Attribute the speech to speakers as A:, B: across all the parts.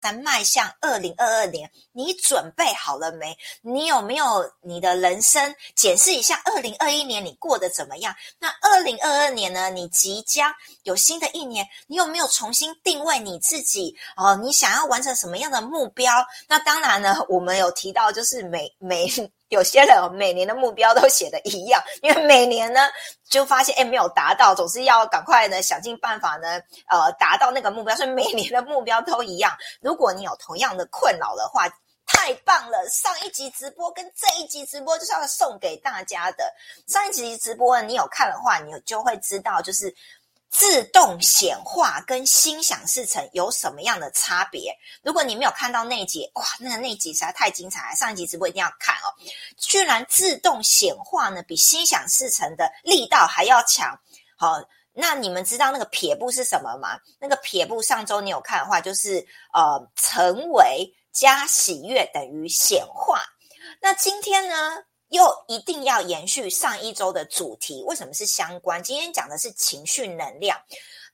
A: 在迈向二零二二年，你准备好了没？你有没有你的人生检视一下？二零二一年你过得怎么样？那二零二二年呢？你即将有新的一年，你有没有重新定位你自己？哦，你想要完成什么样的目标？那当然呢，我们有提到，就是每每。有些人每年的目标都写的一样，因为每年呢就发现哎没有达到，总是要赶快呢想尽办法呢呃达到那个目标，所以每年的目标都一样。如果你有同样的困扰的话，太棒了！上一集直播跟这一集直播就是要送给大家的。上一集直播你有看的话，你就会知道就是。自动显化跟心想事成有什么样的差别？如果你没有看到那集，哇，那个那集实在太精彩了！上一集直播一定要看哦。居然自动显化呢，比心想事成的力道还要强。好，那你们知道那个撇步是什么吗？那个撇步上周你有看的话，就是呃，成为加喜悦等于显化。那今天呢？又一定要延续上一周的主题，为什么是相关？今天讲的是情绪能量。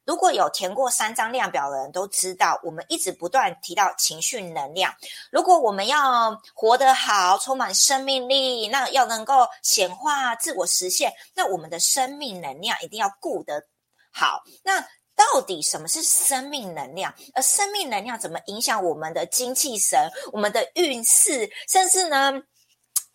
A: 如果有填过三张量表的人都知道，我们一直不断提到情绪能量。如果我们要活得好，充满生命力，那要能够显化自我实现，那我们的生命能量一定要顾得好。那到底什么是生命能量？而生命能量怎么影响我们的精气神、我们的运势，甚至呢？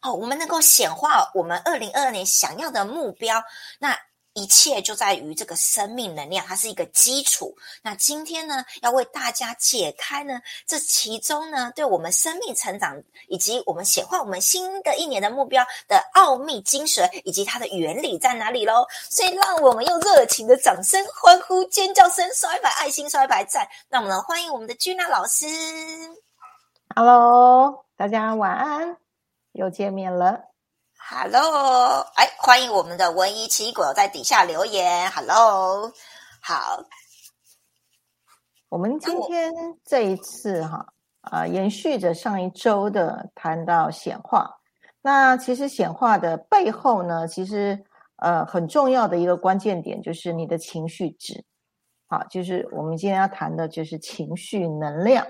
A: 哦，我们能够显化我们二零二二年想要的目标，那一切就在于这个生命能量，它是一个基础。那今天呢，要为大家解开呢这其中呢，对我们生命成长以及我们显化我们新的一年的目标的奥秘精髓，以及它的原理在哪里喽？所以，让我们用热情的掌声、欢呼、尖叫声、刷一排爱心、刷一排赞，那我们欢迎我们的君娜老师。
B: Hello，大家晚安。又见面了
A: ，Hello，哎，欢迎我们的文艺奇果在底下留言，Hello，好，
B: 我们今天这一次哈啊，延续着上一周的谈到显化，那其实显化的背后呢，其实呃很重要的一个关键点就是你的情绪值，好，就是我们今天要谈的就是情绪能量，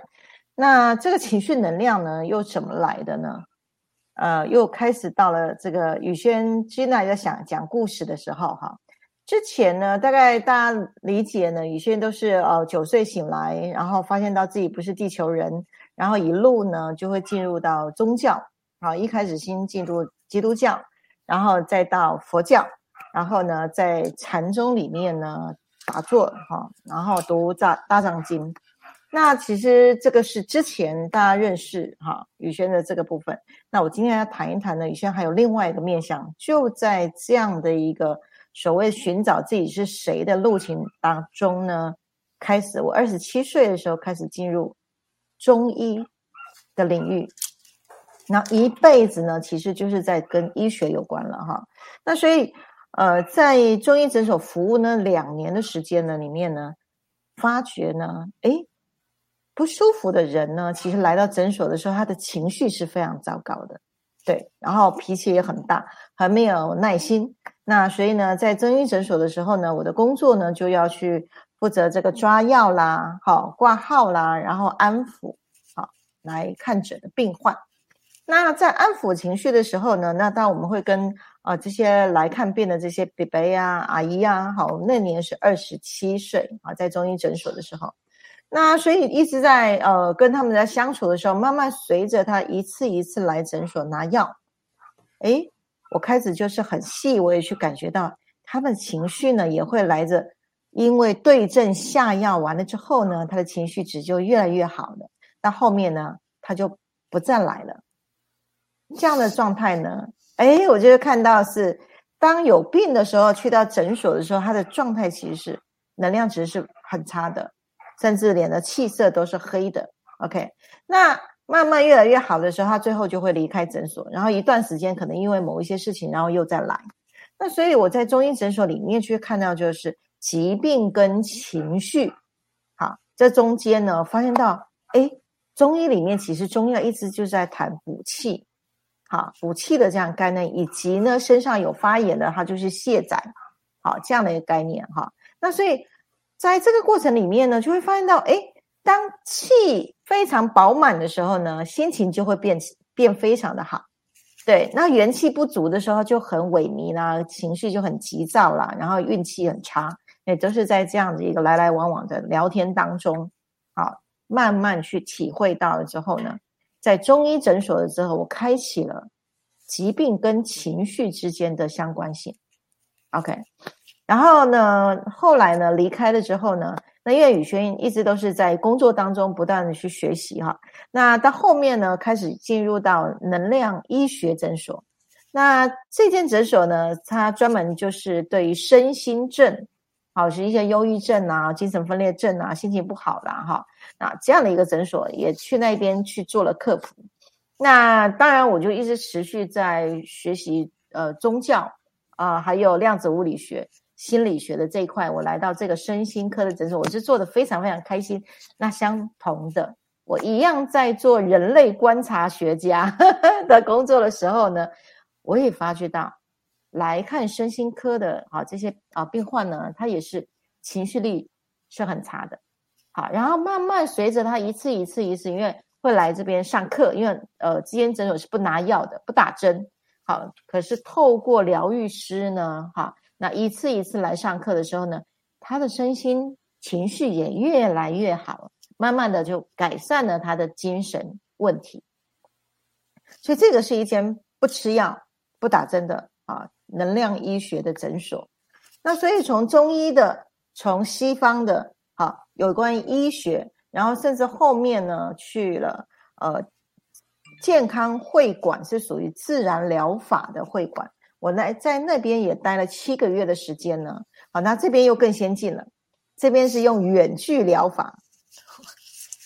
B: 那这个情绪能量呢又怎么来的呢？呃，又开始到了这个宇轩君娜在想讲故事的时候哈。之前呢，大概大家理解呢，宇轩都是呃九岁醒来，然后发现到自己不是地球人，然后一路呢就会进入到宗教啊，一开始先进入基督教，然后再到佛教，然后呢在禅宗里面呢打坐哈，然后读大大藏经。那其实这个是之前大家认识哈宇轩的这个部分。那我今天要谈一谈呢，宇轩还有另外一个面向，就在这样的一个所谓寻找自己是谁的路程当中呢，开始我二十七岁的时候开始进入中医的领域，那一辈子呢，其实就是在跟医学有关了哈。那所以呃，在中医诊所服务呢两年的时间呢里面呢，发觉呢，诶。不舒服的人呢，其实来到诊所的时候，他的情绪是非常糟糕的，对，然后脾气也很大，很没有耐心。那所以呢，在中医诊所的时候呢，我的工作呢就要去负责这个抓药啦，好挂号啦，然后安抚，好来看诊的病患。那在安抚情绪的时候呢，那当然我们会跟啊这些来看病的这些伯伯呀、阿姨呀，好，那年是二十七岁啊，在中医诊所的时候。那所以一直在呃跟他们在相处的时候，慢慢随着他一次一次来诊所拿药，诶，我开始就是很细微去感觉到他们情绪呢也会来着，因为对症下药完了之后呢，他的情绪值就越来越好了。那后面呢，他就不再来了。这样的状态呢，诶，我就会看到是当有病的时候去到诊所的时候，他的状态其实是能量值是很差的。甚至脸的气色都是黑的，OK。那慢慢越来越好的时候，他最后就会离开诊所，然后一段时间可能因为某一些事情，然后又再来。那所以我在中医诊所里面去看到，就是疾病跟情绪，好，这中间呢发现到，哎，中医里面其实中药一直就在谈补气，好，补气的这样概念，以及呢身上有发炎的，它就是卸载，好这样的一个概念哈。那所以。在这个过程里面呢，就会发现到，哎，当气非常饱满的时候呢，心情就会变变非常的好。对，那元气不足的时候就很萎靡啦，情绪就很急躁啦，然后运气很差，也都是在这样的一个来来往往的聊天当中，好，慢慢去体会到了之后呢，在中医诊所了之后，我开启了疾病跟情绪之间的相关性。OK，然后呢，后来呢离开了之后呢。那因为宇轩一直都是在工作当中不断的去学习哈，那到后面呢开始进入到能量医学诊所，那这间诊所呢，它专门就是对于身心症，好是一些忧郁症啊、精神分裂症啊、心情不好啦哈，那这样的一个诊所也去那边去做了科普。那当然我就一直持续在学习呃宗教啊，还有量子物理学。心理学的这一块，我来到这个身心科的诊所，我是做的非常非常开心。那相同的，我一样在做人类观察学家 的工作的时候呢，我也发觉到来看身心科的啊这些啊病患呢，他也是情绪力是很差的。好，然后慢慢随着他一次一次一次，因为会来这边上课，因为呃，基因诊所是不拿药的，不打针。好，可是透过疗愈师呢，哈。那一次一次来上课的时候呢，他的身心情绪也越来越好，慢慢的就改善了他的精神问题。所以这个是一间不吃药、不打针的啊能量医学的诊所。那所以从中医的、从西方的，啊有关医学，然后甚至后面呢去了呃健康会馆，是属于自然疗法的会馆。我来在那边也待了七个月的时间呢。好，那这边又更先进了，这边是用远距疗法，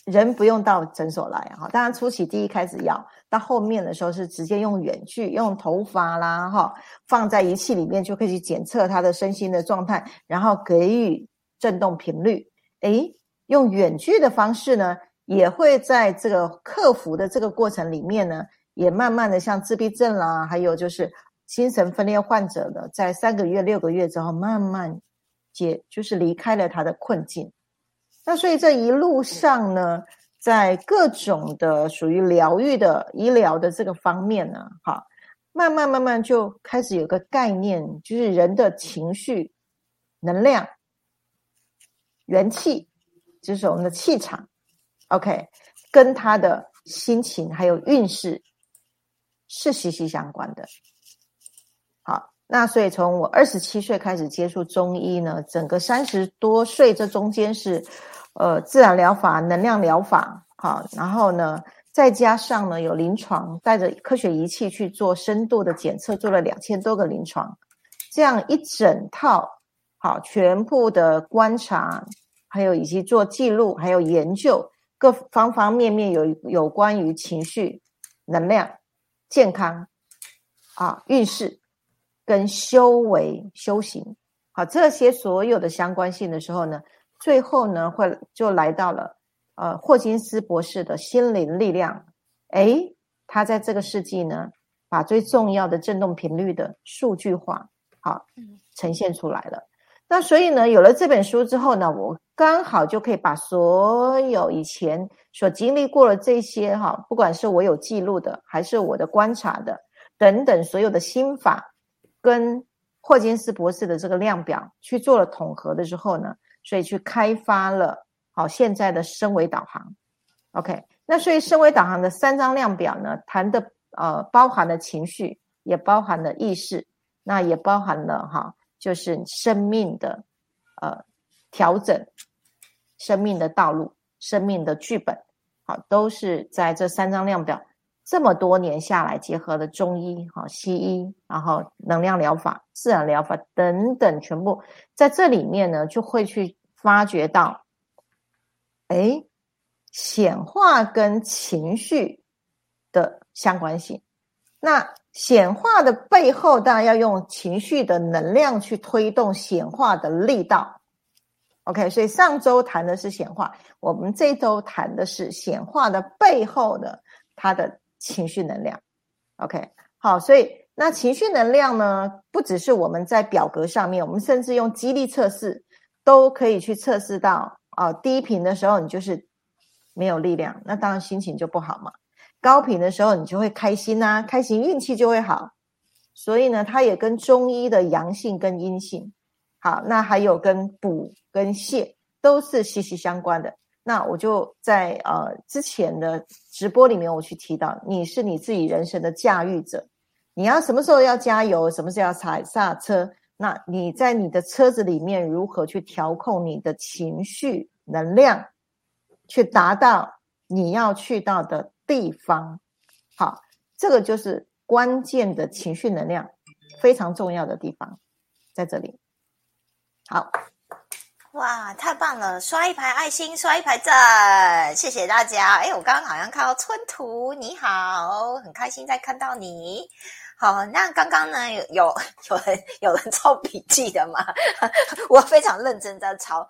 B: 人不用到诊所来哈。当然初期第一开始要，到后面的时候是直接用远距，用头发啦哈，放在仪器里面就可以去检测他的身心的状态，然后给予振动频率。诶，用远距的方式呢，也会在这个克服的这个过程里面呢，也慢慢的像自闭症啦，还有就是。精神分裂患者呢，在三个月、六个月之后，慢慢解，就是离开了他的困境。那所以这一路上呢，在各种的属于疗愈的医疗的这个方面呢，哈，慢慢慢慢就开始有个概念，就是人的情绪、能量、元气，就是我们的气场，OK，跟他的心情还有运势是息息相关的。那所以从我二十七岁开始接触中医呢，整个三十多岁这中间是，呃，自然疗法、能量疗法，好，然后呢，再加上呢有临床，带着科学仪器去做深度的检测，做了两千多个临床，这样一整套，好，全部的观察，还有以及做记录，还有研究各方方面面有有关于情绪、能量、健康，啊，运势。跟修为、修行，好，这些所有的相关性的时候呢，最后呢，会就来到了呃霍金斯博士的心灵力量。诶，他在这个世纪呢，把最重要的振动频率的数据化，好呈现出来了。那所以呢，有了这本书之后呢，我刚好就可以把所有以前所经历过的这些哈，不管是我有记录的，还是我的观察的等等，所有的心法。跟霍金斯博士的这个量表去做了统合的时候呢，所以去开发了好现在的升维导航。OK，那所以升维导航的三张量表呢，谈的呃包含了情绪，也包含了意识，那也包含了哈，就是生命的呃调整，生命的道路，生命的剧本，好，都是在这三张量表。这么多年下来，结合了中医、哈西医，然后能量疗法、自然疗法等等，全部在这里面呢，就会去发掘到，哎，显化跟情绪的相关性。那显化的背后，当然要用情绪的能量去推动显化的力道。OK，所以上周谈的是显化，我们这周谈的是显化的背后的它的。情绪能量，OK，好，所以那情绪能量呢，不只是我们在表格上面，我们甚至用激励测试都可以去测试到啊。低频的时候，你就是没有力量，那当然心情就不好嘛。高频的时候，你就会开心呐，开心运气就会好。所以呢，它也跟中医的阳性跟阴性，好，那还有跟补跟泻都是息息相关的。那我就在呃之前的直播里面，我去提到，你是你自己人生的驾驭者，你要什么时候要加油，什么时候要踩刹车，那你在你的车子里面如何去调控你的情绪能量，去达到你要去到的。地方，好，这个就是关键的情绪能量，非常重要的地方，在这里。好，
A: 哇，太棒了！刷一排爱心，刷一排赞，谢谢大家。哎，我刚刚好像看到春图，你好，很开心再看到你。好，那刚刚呢，有有有人有人抄笔记的吗？我非常认真在抄。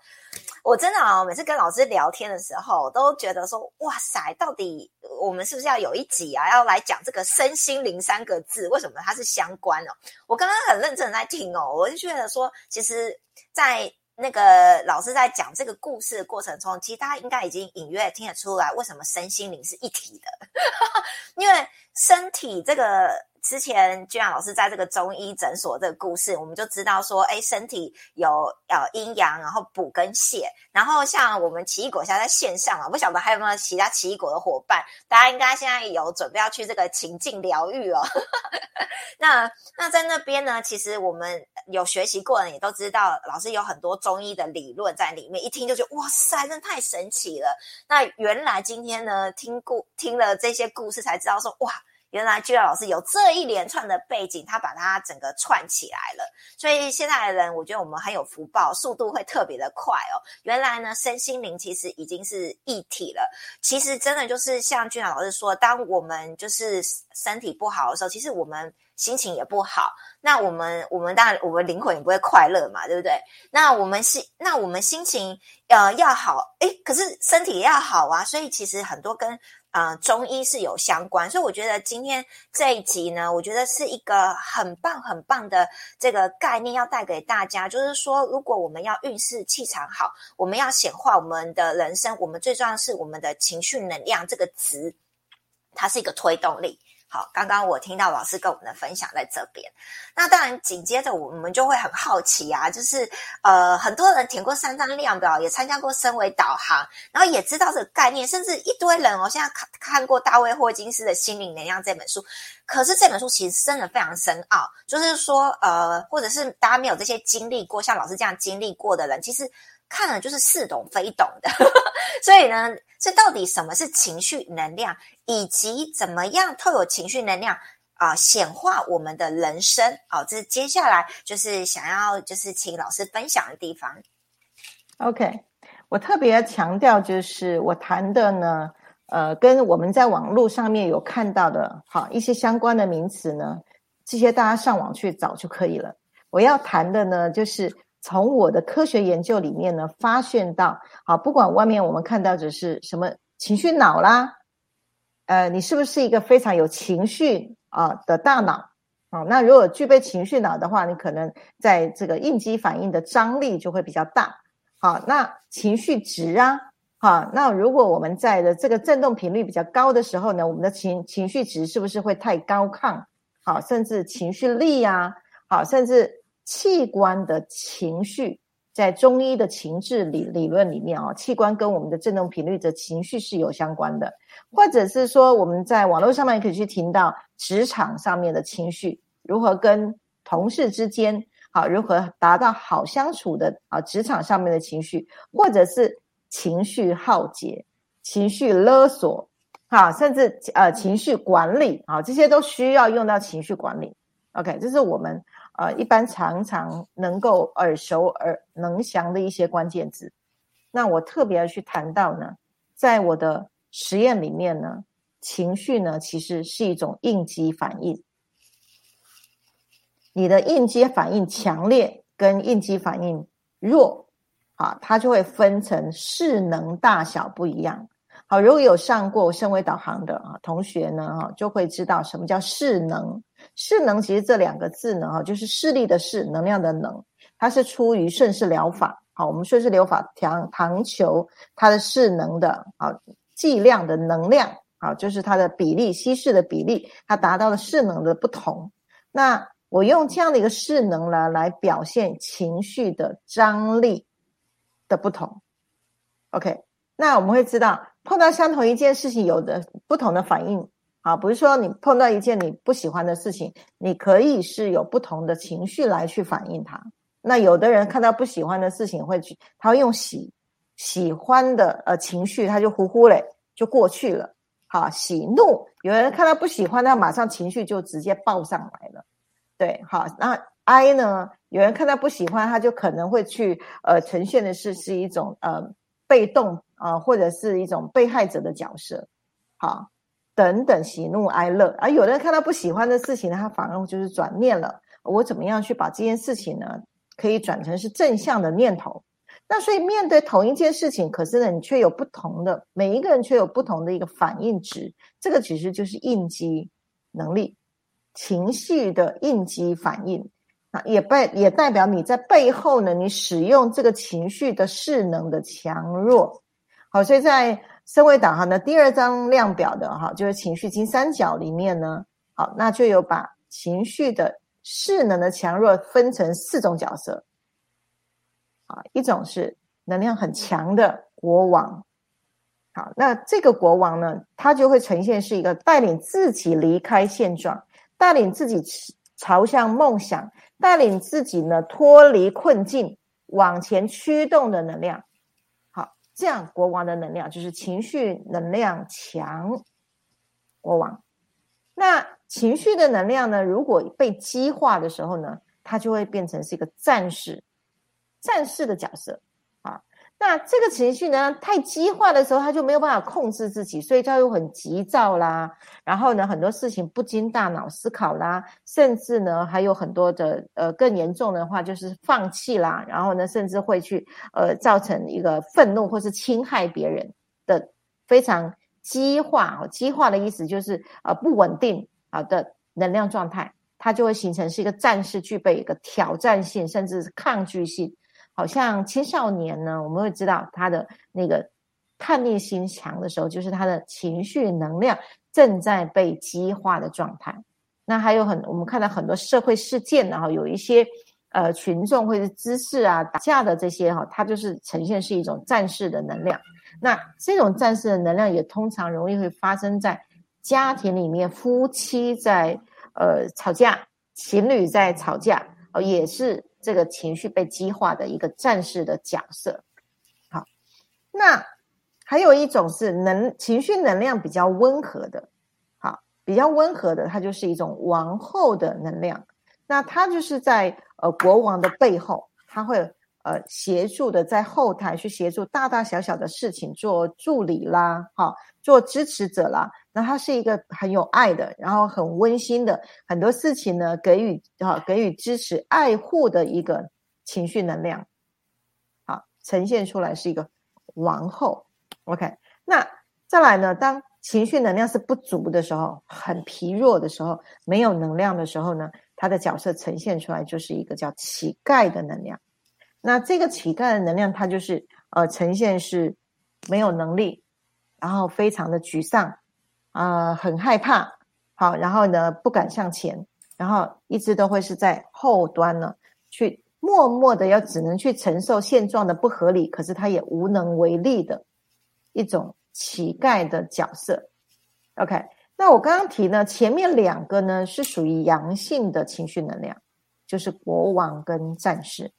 A: 我真的啊，每次跟老师聊天的时候，都觉得说，哇塞，到底我们是不是要有一集啊，要来讲这个身心灵三个字？为什么它是相关哦？我刚刚很认真在听哦，我就觉得说，其实，在那个老师在讲这个故事的过程中，其实大家应该已经隐约听得出来，为什么身心灵是一体的，因为身体这个。之前居然老师在这个中医诊所这个故事，我们就知道说，哎，身体有呃阴阳，然后补跟泻。然后像我们奇异果现在在线上啊，不晓得还有没有其他奇异果的伙伴，大家应该现在有准备要去这个情境疗愈哦。那那在那边呢，其实我们有学习过的也都知道，老师有很多中医的理论在里面，一听就觉得哇塞，真的太神奇了。那原来今天呢，听故听了这些故事才知道说，哇。原来居然老师有这一连串的背景，他把它整个串起来了。所以现在的人，我觉得我们很有福报，速度会特别的快哦。原来呢，身心灵其实已经是一体了。其实真的就是像居然老师说，当我们就是身体不好的时候，其实我们心情也不好。那我们我们当然我们灵魂也不会快乐嘛，对不对？那我们心那我们心情呃要好，诶，可是身体也要好啊。所以其实很多跟啊，中医是有相关，所以我觉得今天这一集呢，我觉得是一个很棒很棒的这个概念，要带给大家，就是说，如果我们要运势气场好，我们要显化我们的人生，我们最重要是我们的情绪能量这个值，它是一个推动力。好，刚刚我听到老师跟我们的分享在这边，那当然紧接着我们就会很好奇啊，就是呃很多人填过三张量表，也参加过升维导航，然后也知道这个概念，甚至一堆人哦，现在看看过大卫霍金斯的《心灵能量》这本书，可是这本书其实真的非常深奥，就是说呃，或者是大家没有这些经历过，像老师这样经历过的人，其实。看了就是似懂非懂的，所以呢，这到底什么是情绪能量，以及怎么样透过情绪能量啊显化我们的人生？好，这是接下来就是想要就是请老师分享的地方。
B: OK，我特别强调就是我谈的呢，呃，跟我们在网络上面有看到的，好一些相关的名词呢，这些大家上网去找就可以了。我要谈的呢，就是。从我的科学研究里面呢，发现到，好，不管外面我们看到的是什么情绪脑啦，呃，你是不是一个非常有情绪啊的大脑？啊，那如果具备情绪脑的话，你可能在这个应激反应的张力就会比较大。好，那情绪值啊，好，那如果我们在的这个振动频率比较高的时候呢，我们的情情绪值是不是会太高亢？好，甚至情绪力呀，好，甚至。器官的情绪，在中医的情志理理论里面啊，器官跟我们的振动频率的情绪是有相关的，或者是说我们在网络上面可以去听到职场上面的情绪，如何跟同事之间好，如何达到好相处的啊，职场上面的情绪，或者是情绪耗竭、情绪勒索，啊，甚至呃情绪管理啊，这些都需要用到情绪管理。OK，这是我们。呃，一般常常能够耳熟而能详的一些关键字，那我特别要去谈到呢，在我的实验里面呢，情绪呢其实是一种应激反应，你的应激反应强烈跟应激反应弱，啊，它就会分成势能大小不一样。好，如果有上过升维导航的啊同学呢，哈，就会知道什么叫势能。势能其实这两个字呢，哈，就是势力的势，能量的能，它是出于顺势疗法。好，我们顺势疗法唐唐球它的势能的啊剂量的能量，啊，就是它的比例稀释的比例，它达到了势能的不同。那我用这样的一个势能呢，来表现情绪的张力的不同。OK，那我们会知道，碰到相同一件事情，有的不同的反应。啊，不是说你碰到一件你不喜欢的事情，你可以是有不同的情绪来去反应它。那有的人看到不喜欢的事情，会去他会用喜喜欢的呃情绪，他就呼呼嘞就过去了。好，喜怒，有人看到不喜欢，他马上情绪就直接爆上来了。对，好，那哀呢？有人看到不喜欢，他就可能会去呃呈现的是是一种呃被动啊，或者是一种被害者的角色。好。等等，喜怒哀乐，而有的人看到不喜欢的事情呢，他反而就是转念了。我怎么样去把这件事情呢，可以转成是正向的念头？那所以面对同一件事情，可是呢，你却有不同的，每一个人却有不同的一个反应值。这个其实就是应激能力，情绪的应激反应啊，也代也代表你在背后呢，你使用这个情绪的势能的强弱。好，所以在。身为导航的第二张量表的哈，就是情绪金三角里面呢，好，那就有把情绪的势能的强弱分成四种角色，啊，一种是能量很强的国王，好，那这个国王呢，他就会呈现是一个带领自己离开现状，带领自己朝向梦想，带领自己呢脱离困境，往前驱动的能量。这样，国王的能量就是情绪能量强。国王，那情绪的能量呢？如果被激化的时候呢，它就会变成是一个战士，战士的角色。那这个情绪呢，太激化的时候，他就没有办法控制自己，所以他又很急躁啦。然后呢，很多事情不经大脑思考啦，甚至呢，还有很多的呃更严重的话，就是放弃啦。然后呢，甚至会去呃造成一个愤怒或是侵害别人的非常激化。激化的意思就是呃不稳定好的能量状态，它就会形成是一个战士，具备一个挑战性，甚至是抗拒性。好像青少年呢，我们会知道他的那个叛逆心强的时候，就是他的情绪能量正在被激化的状态。那还有很，我们看到很多社会事件，然后有一些呃群众或者知识啊打架的这些哈，它就是呈现是一种战士的能量。那这种战士的能量也通常容易会发生在家庭里面，夫妻在呃吵架，情侣在吵架，哦也是。这个情绪被激化的一个战士的假设，好，那还有一种是能情绪能量比较温和的，好，比较温和的，它就是一种王后的能量，那它就是在呃国王的背后，它会呃协助的在后台去协助大大小小的事情做助理啦，好，做支持者啦。那他是一个很有爱的，然后很温馨的，很多事情呢给予哈给予支持、爱护的一个情绪能量，好呈现出来是一个王后。OK，那再来呢？当情绪能量是不足的时候，很疲弱的时候，没有能量的时候呢，他的角色呈现出来就是一个叫乞丐的能量。那这个乞丐的能量，它就是呃呈现是没有能力，然后非常的沮丧。啊，很害怕，好，然后呢，不敢向前，然后一直都会是在后端呢，去默默的要只能去承受现状的不合理，可是他也无能为力的一种乞丐的角色。OK，那我刚刚提呢，前面两个呢是属于阳性的情绪能量，就是国王跟战士。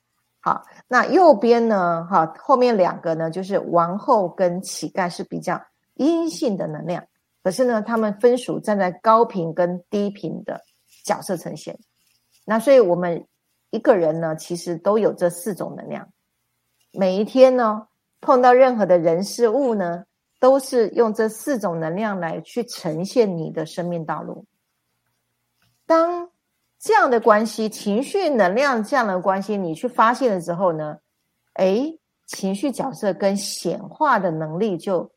B: 好，那右边呢，哈，后面两个呢就是王后跟乞丐是比较阴性的能量。可是呢，他们分属站在高频跟低频的角色呈现。那所以我们一个人呢，其实都有这四种能量。每一天呢，碰到任何的人事物呢，都是用这四种能量来去呈现你的生命道路。当这样的关系，情绪能量这样的关系，你去发现了之后呢，哎，情绪角色跟显化的能力就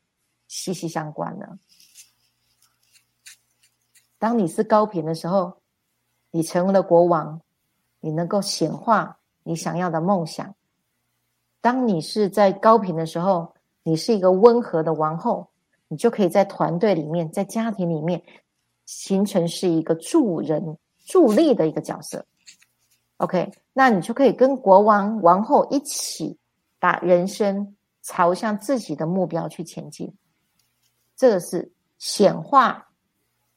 B: 息息相关了。当你是高频的时候，你成为了国王，你能够显化你想要的梦想。当你是在高频的时候，你是一个温和的王后，你就可以在团队里面，在家庭里面形成是一个助人助力的一个角色。OK，那你就可以跟国王、王后一起把人生朝向自己的目标去前进。这个是显化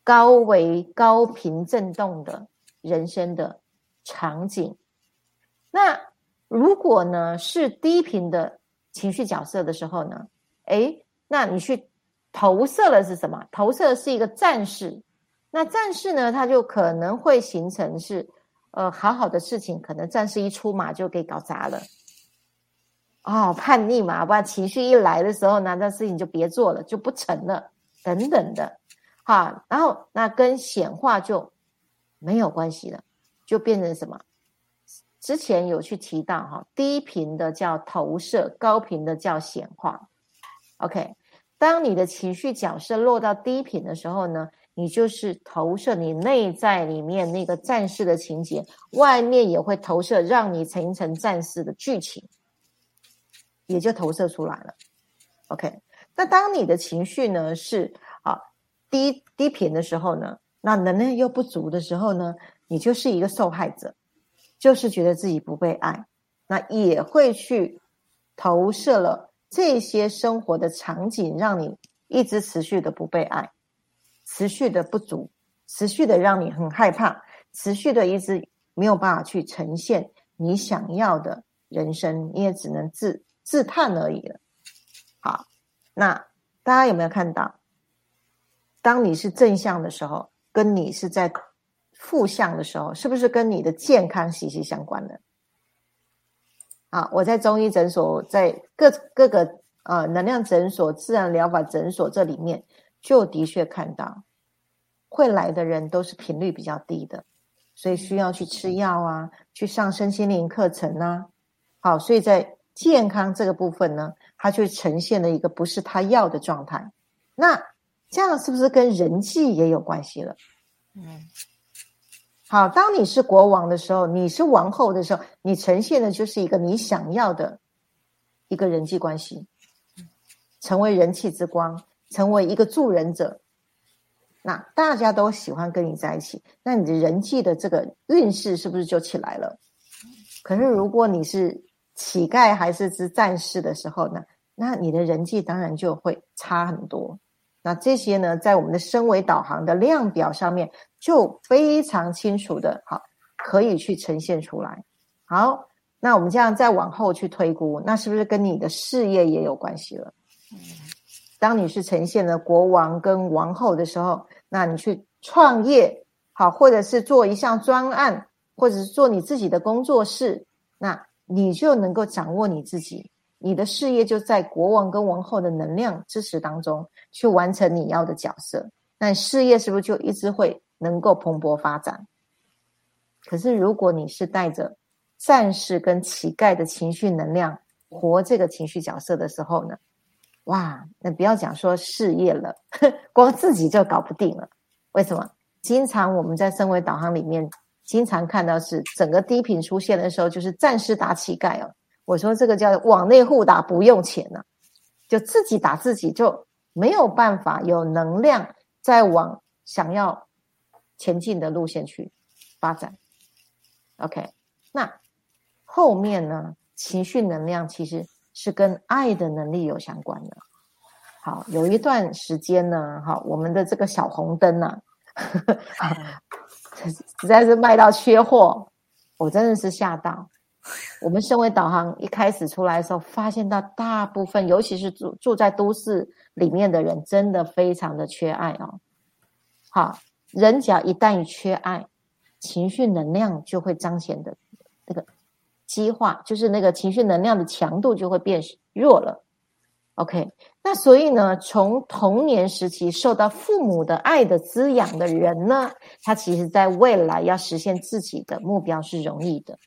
B: 高维高频振动的人生的场景。那如果呢是低频的情绪角色的时候呢？诶，那你去投射的是什么？投射是一个战士。那战士呢，他就可能会形成是。呃，好好的事情，可能战士一出马就给搞砸了。哦，叛逆嘛，不然情绪一来的时候呢，那事情就别做了，就不成了，等等的，哈。然后那跟显化就没有关系了，就变成什么？之前有去提到哈，低频的叫投射，高频的叫显化。OK，当你的情绪角色落到低频的时候呢？你就是投射你内在里面那个战士的情节，外面也会投射让你成成战士的剧情，也就投射出来了。OK，那当你的情绪呢是啊低低频的时候呢，那能量又不足的时候呢，你就是一个受害者，就是觉得自己不被爱，那也会去投射了这些生活的场景，让你一直持续的不被爱。持续的不足，持续的让你很害怕，持续的一直没有办法去呈现你想要的人生，你也只能自自叹而已了。好，那大家有没有看到，当你是正向的时候，跟你是在负向的时候，是不是跟你的健康息息相关的？啊，我在中医诊所，在各各个呃能量诊所、自然疗法诊所这里面。就的确看到，会来的人都是频率比较低的，所以需要去吃药啊，去上身心灵课程啊。好，所以在健康这个部分呢，它就呈现了一个不是他要的状态。那这样是不是跟人际也有关系了？嗯，好，当你是国王的时候，你是王后的时候，你呈现的就是一个你想要的一个人际关系，成为人气之光。成为一个助人者，那大家都喜欢跟你在一起，那你的人际的这个运势是不是就起来了？可是如果你是乞丐还是只战士的时候呢？那你的人际当然就会差很多。那这些呢，在我们的升维导航的量表上面就非常清楚的，好，可以去呈现出来。好，那我们这样再往后去推估，那是不是跟你的事业也有关系了？当你是呈现了国王跟王后的时候，那你去创业好，或者是做一项专案，或者是做你自己的工作室，那你就能够掌握你自己，你的事业就在国王跟王后的能量支持当中去完成你要的角色，那事业是不是就一直会能够蓬勃发展？可是如果你是带着战士跟乞丐的情绪能量活这个情绪角色的时候呢？哇，那不要讲说事业了，光自己就搞不定了。为什么？经常我们在升维导航里面，经常看到是整个低频出现的时候，就是战士打乞丐哦。我说这个叫往内互打，不用钱呢，就自己打自己，就没有办法有能量再往想要前进的路线去发展。OK，那后面呢？情绪能量其实。是跟爱的能力有相关的。好，有一段时间呢，哈，我们的这个小红灯呢，实在是卖到缺货，我真的是吓到。我们身为导航一开始出来的时候，发现到大部分，尤其是住住在都市里面的人，真的非常的缺爱哦。好，人只要一旦缺爱，情绪能量就会彰显的那个。激化就是那个情绪能量的强度就会变弱了。OK，那所以呢，从童年时期受到父母的爱的滋养的人呢，他其实在未来要实现自己的目标是容易的。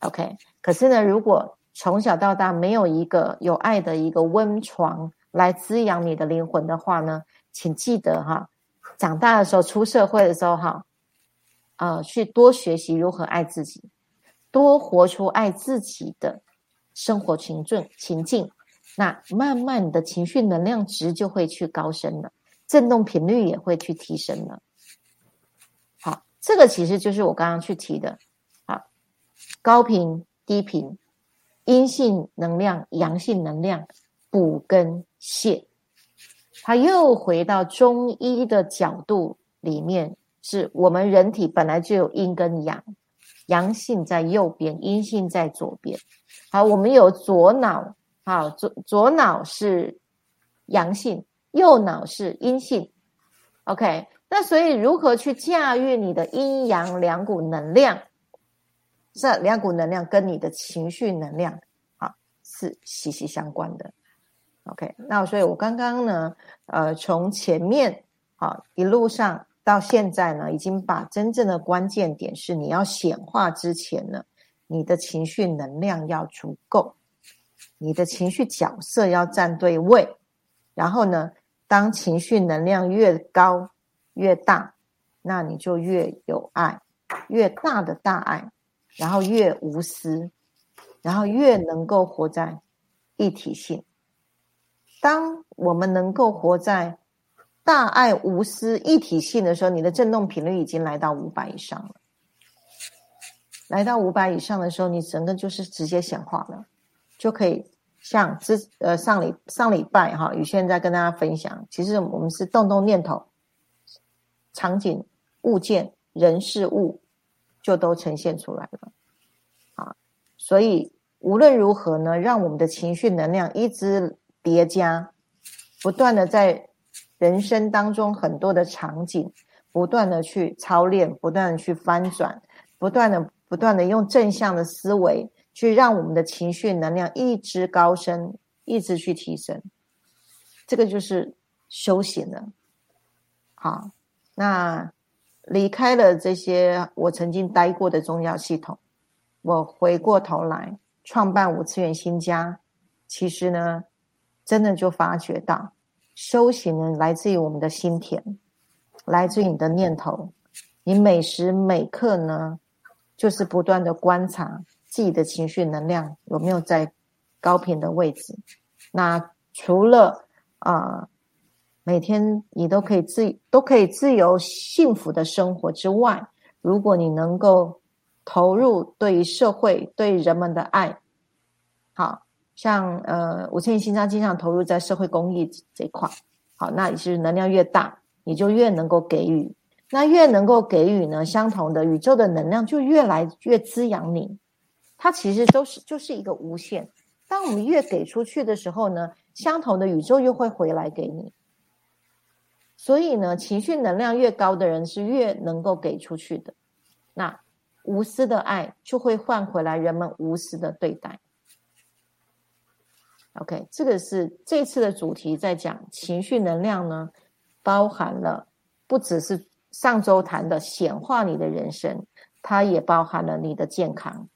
B: OK，可是呢，如果从小到大没有一个有爱的一个温床来滋养你的灵魂的话呢，请记得哈，长大的时候出社会的时候哈，呃，去多学习如何爱自己。多活出爱自己的生活情境情境，那慢慢的情绪能量值就会去高升了，振动频率也会去提升了。好，这个其实就是我刚刚去提的，好，高频、低频、阴性能量、阳性能量，补跟泻，它又回到中医的角度里面，是我们人体本来就有阴跟阳，阳性在右边，阴性在左边。好，我们有左脑。好，左左脑是阳性，右脑是阴性。OK，那所以如何去驾驭你的阴阳两股能量？这两股能量跟你的情绪能量啊是息息相关的。OK，那所以我刚刚呢，呃，从前面好一路上到现在呢，已经把真正的关键点是你要显化之前呢，你的情绪能量要足够。你的情绪角色要站对位，然后呢，当情绪能量越高越大，那你就越有爱，越大的大爱，然后越无私，然后越能够活在一体性。当我们能够活在大爱无私一体性的时候，你的振动频率已经来到五百以上了。来到五百以上的时候，你整个就是直接显化了。就可以像之呃上礼上礼拜哈，宇轩在跟大家分享，其实我们是动动念头，场景、物件、人事物就都呈现出来了，啊，所以无论如何呢，让我们的情绪能量一直叠加，不断的在人生当中很多的场景，不断的去操练，不断的去翻转，不断的不断的用正向的思维。去让我们的情绪能量一直高升，一直去提升，这个就是修行了。好，那离开了这些我曾经待过的宗教系统，我回过头来创办五次元新家，其实呢，真的就发觉到，修行呢来自于我们的心田，来自于你的念头，你每时每刻呢，就是不断的观察。自己的情绪能量有没有在高频的位置？那除了啊，每天你都可以自都可以自由幸福的生活之外，如果你能够投入对于社会对人们的爱，好像呃五千亿心脏经常投入在社会公益这一块，好，那也是能量越大，你就越能够给予，那越能够给予呢，相同的宇宙的能量就越来越滋养你。它其实都是就是一个无限。当我们越给出去的时候呢，相同的宇宙又会回来给你。所以呢，情绪能量越高的人是越能够给出去的。那无私的爱就会换回来人们无私的对待。OK，这个是这次的主题，在讲情绪能量呢，包含了不只是上周谈的显化你的人生，它也包含了你的健康。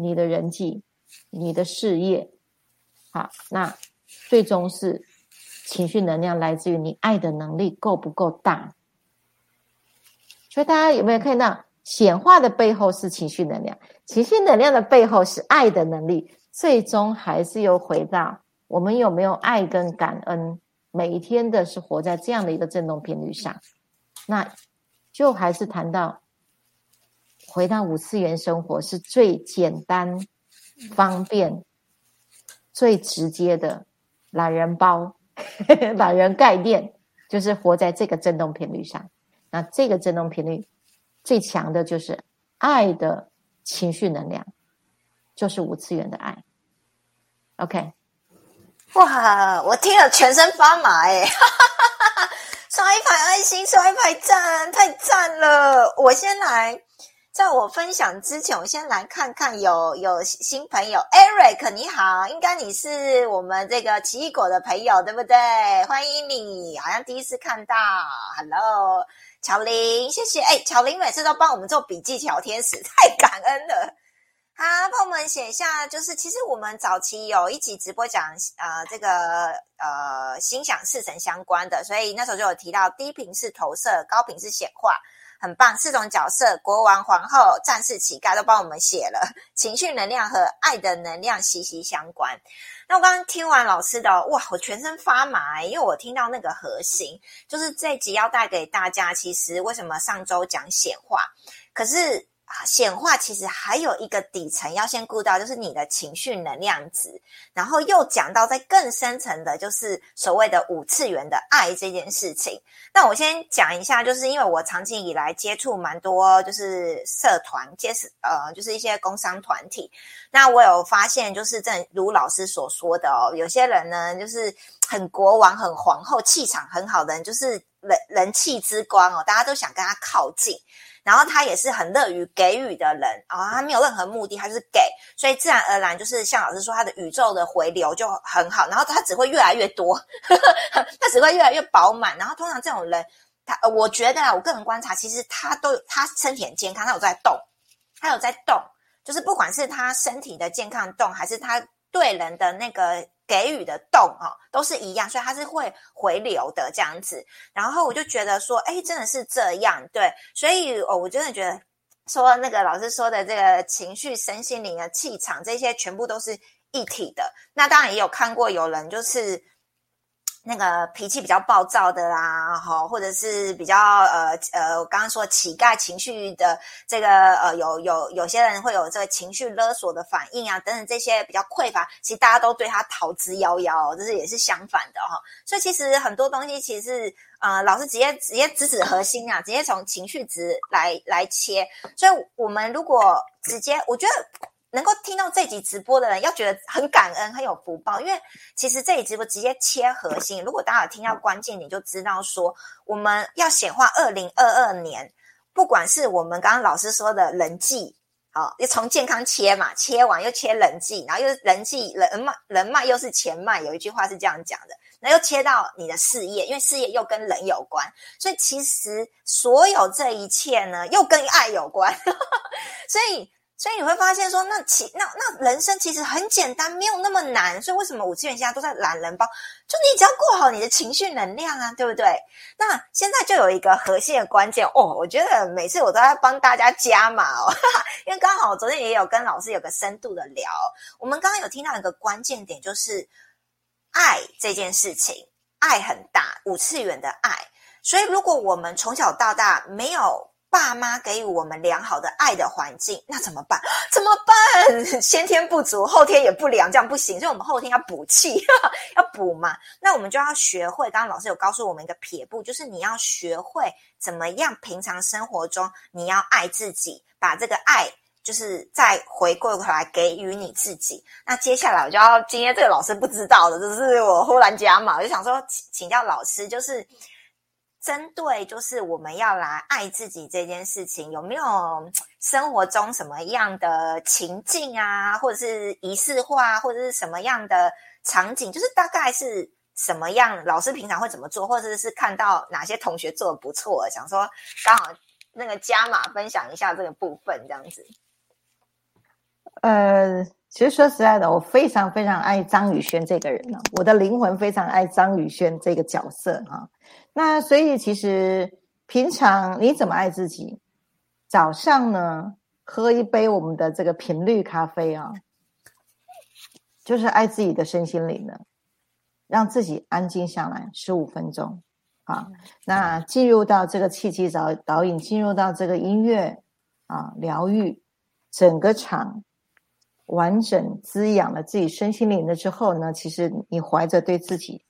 B: 你的人际，你的事业，好，那最终是情绪能量来自于你爱的能力够不够大？所以大家有没有看到显化的背后是情绪能量，情绪能量的背后是爱的能力，最终还是又回到我们有没有爱跟感恩，每一天的是活在这样的一个振动频率上，那就还是谈到。回到五次元生活是最简单、方便、最直接的懒人包、懒人概念，就是活在这个振动频率上。那这个振动频率最强的就是爱的情绪能量，就是五次元的爱。OK，
A: 哇，我听了全身发麻哎！刷一排爱心，刷一排赞，太赞了！我先来。在我分享之前，我先来看看有有新朋友，Eric，你好，应该你是我们这个奇异果的朋友，对不对？欢迎你，好像第一次看到，Hello，巧玲，谢谢，哎，巧玲每次都帮我们做笔记，小天使，太感恩了。好，帮我们写一下，就是其实我们早期有一集直播讲，呃，这个呃心想事成相关的，所以那时候就有提到低频是投射，高频是显化。很棒，四种角色：国王、皇后、战士、乞丐，都帮我们写了。情绪能量和爱的能量息息相关。那我刚刚听完老师的，哇，我全身发麻，因为我听到那个核心，就是这集要带给大家。其实为什么上周讲显化，可是。显化其实还有一个底层要先顾到，就是你的情绪能量值，然后又讲到在更深层的，就是所谓的五次元的爱这件事情。那我先讲一下，就是因为我长期以来接触蛮多，就是社团，接是呃，就是一些工商团体。那我有发现，就是正如老师所说的哦，有些人呢，就是很国王、很皇后，气场很好的人，就是人人气之光哦，大家都想跟他靠近。然后他也是很乐于给予的人啊，他没有任何目的，他就是给，所以自然而然就是像老师说，他的宇宙的回流就很好，然后他只会越来越多，他只会越来越饱满。然后通常这种人，他我觉得啊，我个人观察，其实他都他身体很健康，他有在动，他有在动，就是不管是他身体的健康动，还是他对人的那个。给予的动哦，都是一样，所以它是会回流的这样子。然后我就觉得说，哎，真的是这样，对。所以哦，我真的觉得说那个老师说的这个情绪、身心灵的气场，这些全部都是一体的。那当然也有看过有人就是。那个脾气比较暴躁的啦，哈，或者是比较呃呃，我刚刚说乞丐情绪的这个呃，有有有些人会有这个情绪勒索的反应啊，等等这些比较匮乏，其实大家都对他逃之夭夭，就是也是相反的哈。所以其实很多东西其实呃，老师直接直接直指核心啊，直接从情绪值来来切。所以我们如果直接，我觉得。能够听到这集直播的人，要觉得很感恩，很有福报。因为其实这集直播直接切核心，如果大家有听到关键，你就知道说，我们要显化二零二二年，不管是我们刚刚老师说的人际，好，又从健康切嘛，切完又切人际，然后又人际人脉，人脉又是钱脉。有一句话是这样讲的，那又切到你的事业，因为事业又跟人有关，所以其实所有这一切呢，又跟爱有关，所以。所以你会发现说，那其那那人生其实很简单，没有那么难。所以为什么五次元现在都在懒人包？就你只要过好你的情绪能量啊，对不对？那现在就有一个核心的关键哦，我觉得每次我都在帮大家加码哦，哈 哈因为刚好昨天也有跟老师有个深度的聊。我们刚刚有听到一个关键点，就是爱这件事情，爱很大，五次元的爱。所以如果我们从小到大没有。爸妈给予我们良好的爱的环境，那怎么办？怎么办？先天不足，后天也不良，这样不行。所以，我们后天要补气，要补嘛。那我们就要学会。刚刚老师有告诉我们一个撇步，就是你要学会怎么样，平常生活中你要爱自己，把这个爱就是再回过回来给予你自己。那接下来我就要，今天这个老师不知道的，就是我忽然加嘛，我就想说请请教老师，就是。针对就是我们要来爱自己这件事情，有没有生活中什么样的情境啊，或者是仪式化，或者是什么样的场景？就是大概是什么样？老师平常会怎么做，或者是看到哪些同学做的不错，想说刚好那个加码分享一下这个部分，这样子。
B: 呃，其实说实在的，我非常非常爱张宇轩这个人呢，我的灵魂非常爱张宇轩这个角色哈。那所以其实平常你怎么爱自己？早上呢，喝一杯我们的这个频率咖啡啊，就是爱自己的身心灵的，让自己安静下来十五分钟啊。那进入到这个契机导导引，进入到这个音乐啊，疗愈整个场，完整滋养了自己身心灵的之后呢，其实你怀着对自己。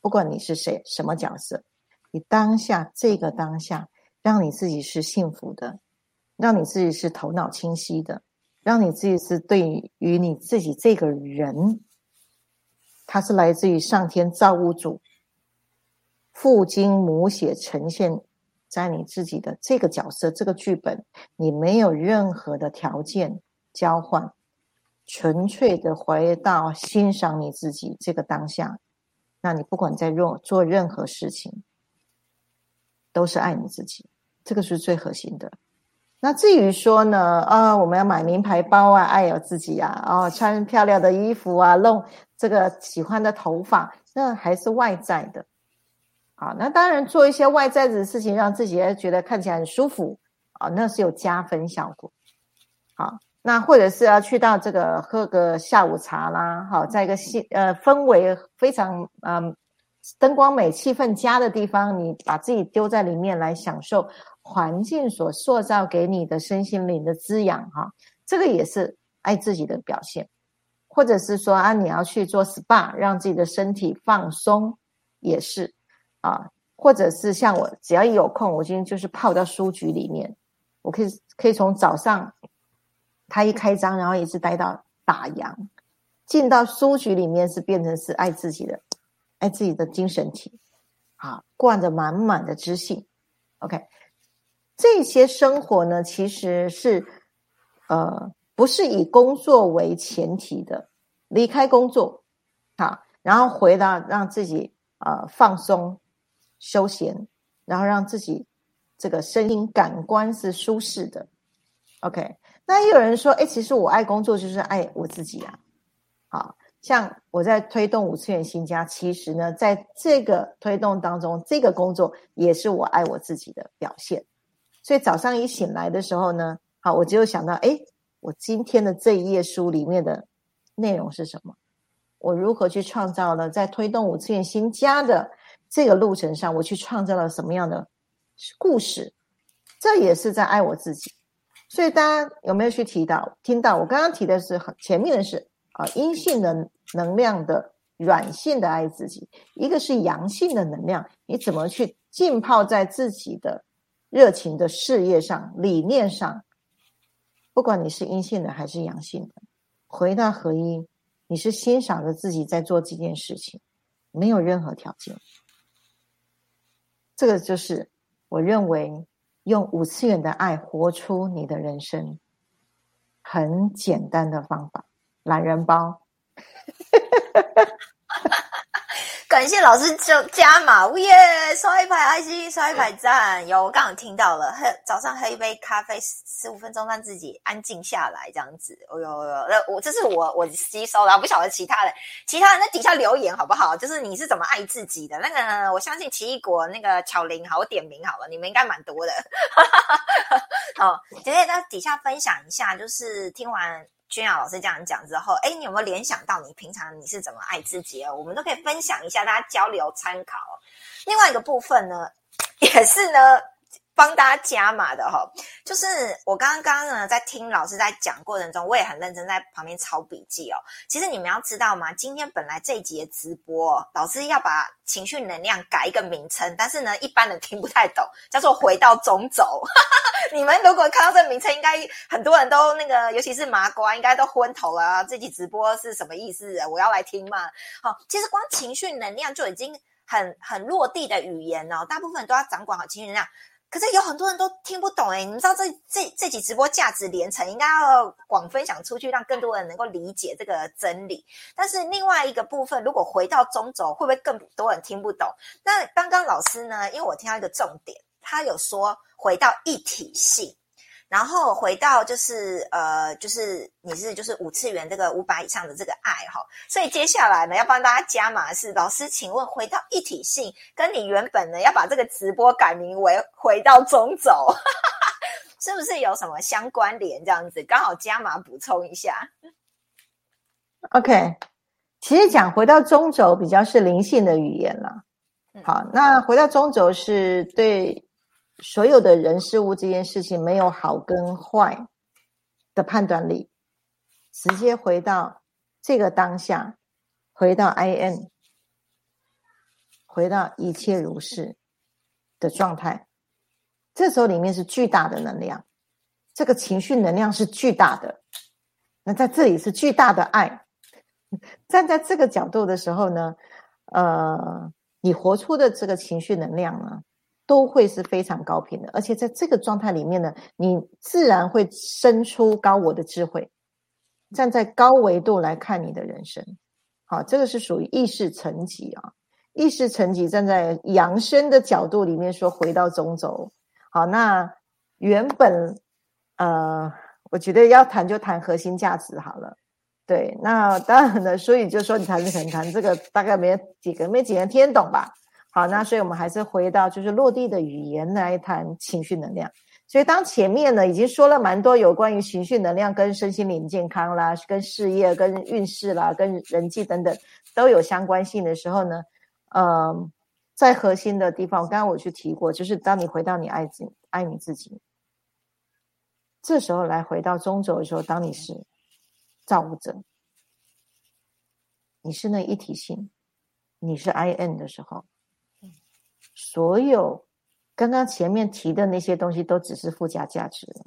B: 不管你是谁，什么角色，你当下这个当下，让你自己是幸福的，让你自己是头脑清晰的，让你自己是对于你自己这个人，他是来自于上天造物主，父精母血呈现在你自己的这个角色这个剧本，你没有任何的条件交换，纯粹的回到欣赏你自己这个当下。那你不管在做做任何事情，都是爱你自己，这个是最核心的。那至于说呢，啊，我们要买名牌包啊，爱有自己啊，哦，穿漂亮的衣服啊，弄这个喜欢的头发，那还是外在的。好，那当然做一些外在的事情，让自己觉得看起来很舒服啊，那是有加分效果。好，那或者是要去到这个喝个下午茶啦，好，在一个气呃氛围非常嗯灯光美、气氛佳的地方，你把自己丢在里面来享受环境所塑造给你的身心灵的滋养哈，这个也是爱自己的表现。或者是说啊，你要去做 SPA，让自己的身体放松，也是啊。或者是像我，只要一有空，我今天就是泡到书局里面，我可以可以从早上他一开张，然后一直待到打烊，进到书局里面是变成是爱自己的，爱自己的精神体，啊，灌着满满的知性。OK，这些生活呢，其实是呃。不是以工作为前提的，离开工作，好，然后回到让自己呃放松、休闲，然后让自己这个声音感官是舒适的。OK，那也有人说，哎，其实我爱工作就是爱我自己啊。好像我在推动五次元新家，其实呢，在这个推动当中，这个工作也是我爱我自己的表现。所以早上一醒来的时候呢，好，我就想到，哎。我今天的这一页书里面的内容是什么？我如何去创造了在推动五次元新家的这个路程上，我去创造了什么样的故事？这也是在爱我自己。所以大家有没有去提到、听到？我刚刚提的是很前面的是啊，阴性的能量的软性的爱自己，一个是阳性的能量，你怎么去浸泡在自己的热情的事业上、理念上？不管你是阴性的还是阳性的，回到合一，你是欣赏着自己在做这件事情，没有任何条件。这个就是我认为用五次元的爱活出你的人生，很简单的方法，懒人包。
A: 感谢老师就加码，耶！刷一排爱心，刷一排赞。有，我刚好听到了，喝早上喝一杯咖啡，十五分钟让自己安静下来，这样子。哦呦呦，那我这是我我吸收了，不晓得其他的，其他人在底下留言好不好？就是你是怎么爱自己的？那个我相信奇异果那个巧玲，好，我点名好了，你们应该蛮多的。好，姐姐在底下分享一下，就是听完。君雅老师这样讲之后，哎，你有没有联想到你平常你是怎么爱自己的？我们都可以分享一下，大家交流参考。另外一个部分呢，也是呢。帮大家加码的哈，就是我刚刚呢在听老师在讲过程中，我也很认真在旁边抄笔记哦。其实你们要知道吗？今天本来这一节直播，老师要把情绪能量改一个名称，但是呢，一般人听不太懂，叫做回到中轴。你们如果看到这名称，应该很多人都那个，尤其是麻瓜，应该都昏头了。这集直播是什么意思？我要来听吗？好，其实光情绪能量就已经很很落地的语言哦，大部分都要掌管好情绪能量。可是有很多人都听不懂哎，你们知道这这这集直播价值连城，应该要广分享出去，让更多人能够理解这个真理。但是另外一个部分，如果回到中轴，会不会更多人听不懂？那刚刚老师呢？因为我听到一个重点，他有说回到一体性。然后回到就是呃，就是你是就是五次元这个五百以上的这个爱哈，所以接下来呢要帮大家加码是老师，请问回到一体性，跟你原本呢要把这个直播改名为回到中轴，是不是有什么相关联？这样子刚好加码补充一下。
B: OK，其实讲回到中轴比较是灵性的语言了。好，那回到中轴是对。所有的人事物这件事情没有好跟坏的判断力，直接回到这个当下，回到 I N，回到一切如是的状态。这时候里面是巨大的能量，这个情绪能量是巨大的。那在这里是巨大的爱。站在这个角度的时候呢，呃，你活出的这个情绪能量呢？都会是非常高频的，而且在这个状态里面呢，你自然会生出高我的智慧，站在高维度来看你的人生。好，这个是属于意识层级啊，意识层级站在扬升的角度里面说，回到中轴。好，那原本呃，我觉得要谈就谈核心价值好了。对，那当然了，所以就说你谈可能谈这个，大概没几个没几个人听得懂吧。好，那所以我们还是回到就是落地的语言来谈情绪能量。所以当前面呢已经说了蛮多有关于情绪能量跟身心灵健康啦、跟事业、跟运势啦、跟人际等等都有相关性的时候呢，嗯，在核心的地方，刚刚我去提过，就是当你回到你爱自爱你自己，这时候来回到中轴的时候，当你是造物者，你是那一体性，你是 I N 的时候。所有刚刚前面提的那些东西都只是附加价值了，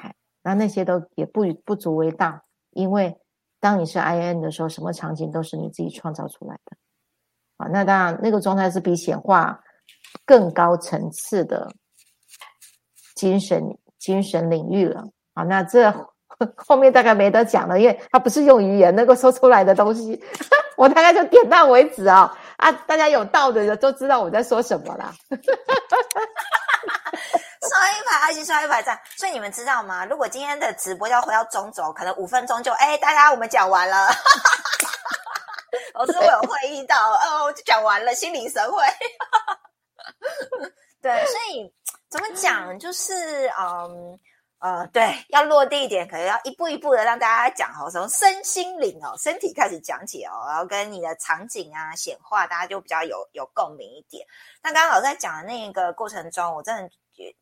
B: 嗯，那那些都也不不足为大，因为当你是 I N 的时候，什么场景都是你自己创造出来的，啊，那当然那个状态是比显化更高层次的精神精神领域了，啊，那这 后面大概没得讲了，因为它不是用语言能够说出来的东西，我大概就点到为止啊。啊，大家有道的人都知道我在说什么啦。
A: 刷一排爱心，刷一排赞。所以你们知道吗？如果今天的直播要回到中轴，可能五分钟就哎，大家我们讲完了。老师我有会议到，哦，就讲完了，心领神会。对，所以怎么讲，就是嗯。呃，对，要落地一点，可能要一步一步的让大家讲哦，从身心灵哦，身体开始讲起哦，然后跟你的场景啊显化，大家就比较有有共鸣一点。那刚刚老师在讲的那个过程中，我真的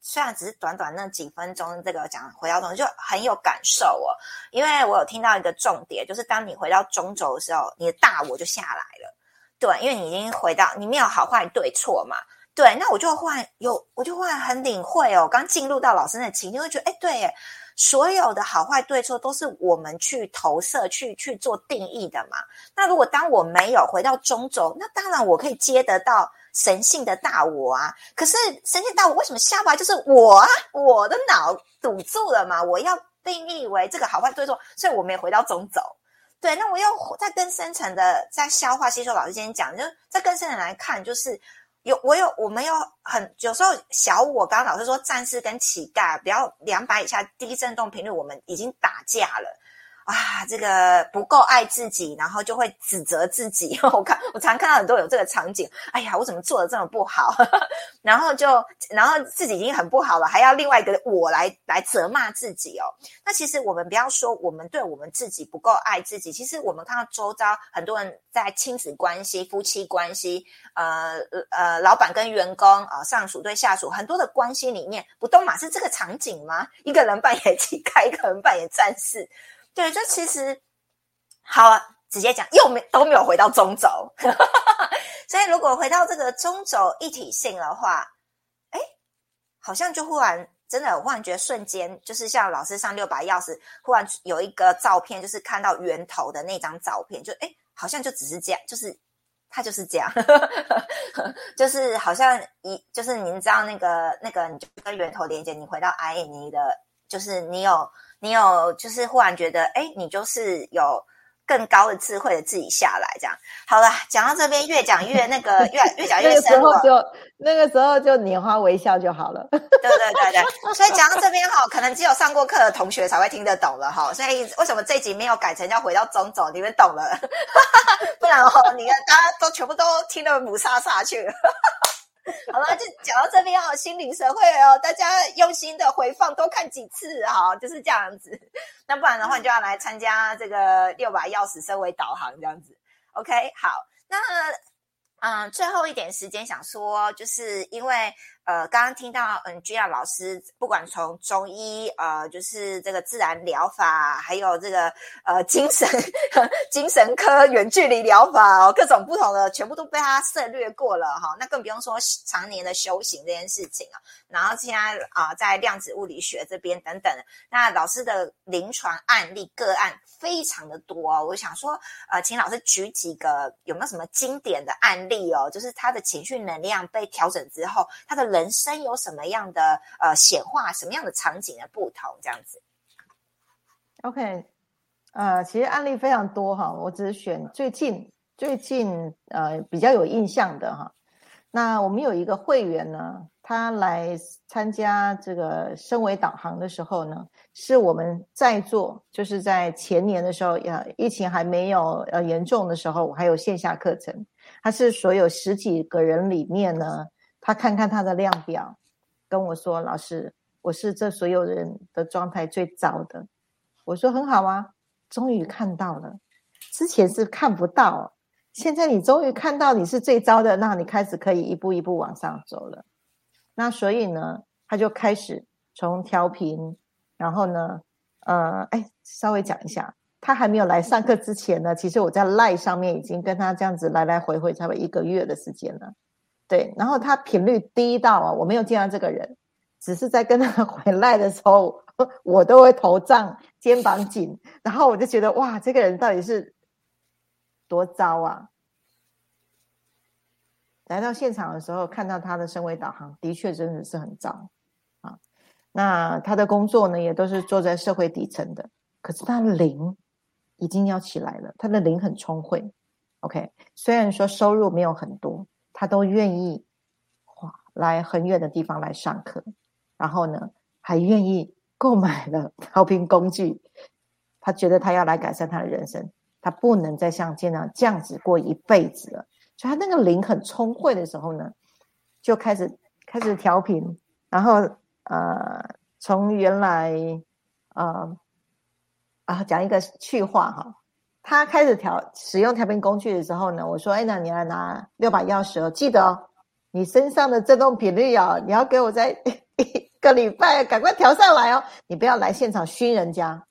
A: 虽然只是短短那几分钟，这个讲回到中就很有感受哦，因为我有听到一个重点，就是当你回到中轴的时候，你的大我就下来了，对，因为你已经回到你没有好坏对错嘛。对，那我就忽然有，我就忽然很领会哦。刚进入到老师那情境，会觉得，哎，对，所有的好坏对错都是我们去投射、去去做定义的嘛。那如果当我没有回到中轴，那当然我可以接得到神性的大我啊。可是神性大我为什么下不来？就是我啊，我的脑堵住了嘛。我要定义为这个好坏对错，所以我没回到中轴。对，那我要在更深层的在消化吸收。老师今天讲，就在更深层来看，就是。有我有我们有很有时候小我，刚刚老师说战士跟乞丐不要两百以下低震动频率，我们已经打架了。啊，这个不够爱自己，然后就会指责自己。我看我常看到很多有这个场景，哎呀，我怎么做的这么不好？然后就然后自己已经很不好了，还要另外一个我来来责骂自己哦。那其实我们不要说我们对我们自己不够爱自己，其实我们看到周遭很多人在亲子关系、夫妻关系、呃呃老板跟员工啊、上属对下属很多的关系里面，不都马是这个场景吗？一个人扮演乞丐，一个人扮演战士。对，就其实好啊，直接讲又没都没有回到中轴，所以如果回到这个中轴一体性的话，哎，好像就忽然真的我忽然觉得瞬间，就是像老师上六把钥匙，忽然有一个照片，就是看到源头的那张照片，就哎，好像就只是这样，就是他就是这样，就是好像一就是您知道那个那个，你就跟源头连接，你回到 I 你的，就是你有。你有就是忽然觉得，哎，你就是有更高的智慧的自己下来，这样好了。讲到这边，越讲越那个，越越讲越深
B: 了。就那个时候就拈花微笑就好了。对
A: 对对对，所以讲到这边哈，可能只有上过课的同学才会听得懂了哈。所以为什么这集没有改成要回到中走？你们懂了，不然哦，你看大家都全部都听得母沙沙去了。好了，就讲到这边哦，心灵神会哦，大家用心的回放，多看几次哈，就是这样子。那不然的话，你就要来参加这个六把钥匙身为导航这样子。OK，好，那嗯，最后一点时间想说，就是因为。呃，刚刚听到嗯，君亚老师不管从中医呃，就是这个自然疗法，还有这个呃精神 精神科远距离疗法哦，各种不同的全部都被他涉略过了哈。那更不用说常年的修行这件事情啊。然后现在啊，在量子物理学这边等等，那老师的临床案例个案非常的多哦。我想说，呃，请老师举几个有没有什么经典的案例哦？就是他的情绪能量被调整之后，他的。人生有什么样的呃显化，什么样的场景的不同？这样子。
B: OK，呃，其实案例非常多哈，我只是选最近最近呃比较有印象的哈。那我们有一个会员呢，他来参加这个升维导航的时候呢，是我们在座，就是在前年的时候，呃，疫情还没有呃严重的时候，我还有线下课程，他是所有十几个人里面呢。他看看他的量表，跟我说：“老师，我是这所有人的状态最糟的。”我说：“很好啊，终于看到了，之前是看不到，现在你终于看到你是最糟的，那你开始可以一步一步往上走了。那所以呢，他就开始从调频，然后呢，呃，哎，稍微讲一下。”他还没有来上课之前呢，其实我在赖上面已经跟他这样子来来回回，差不多一个月的时间了。对，然后他频率低到啊，我没有见到这个人，只是在跟他 回来的时候，我都会头胀、肩膀紧，然后我就觉得哇，这个人到底是多糟啊！来到现场的时候，看到他的身位导航，的确真的是很糟啊。那他的工作呢，也都是坐在社会底层的，可是他灵。已经要起来了，他的灵很聪慧。OK，虽然说收入没有很多，他都愿意哇来很远的地方来上课，然后呢还愿意购买了调频工具。他觉得他要来改善他的人生，他不能再像这样这样子过一辈子了。所以他那个灵很聪慧的时候呢，就开始开始调频，然后呃从原来啊。啊，讲一个趣话哈，他开始调使用调频工具的时候呢，我说：“哎，那你来拿六把钥匙哦，记得哦，你身上的振动频率哦，你要给我在 一个礼拜赶快调上来哦，你不要来现场熏人家，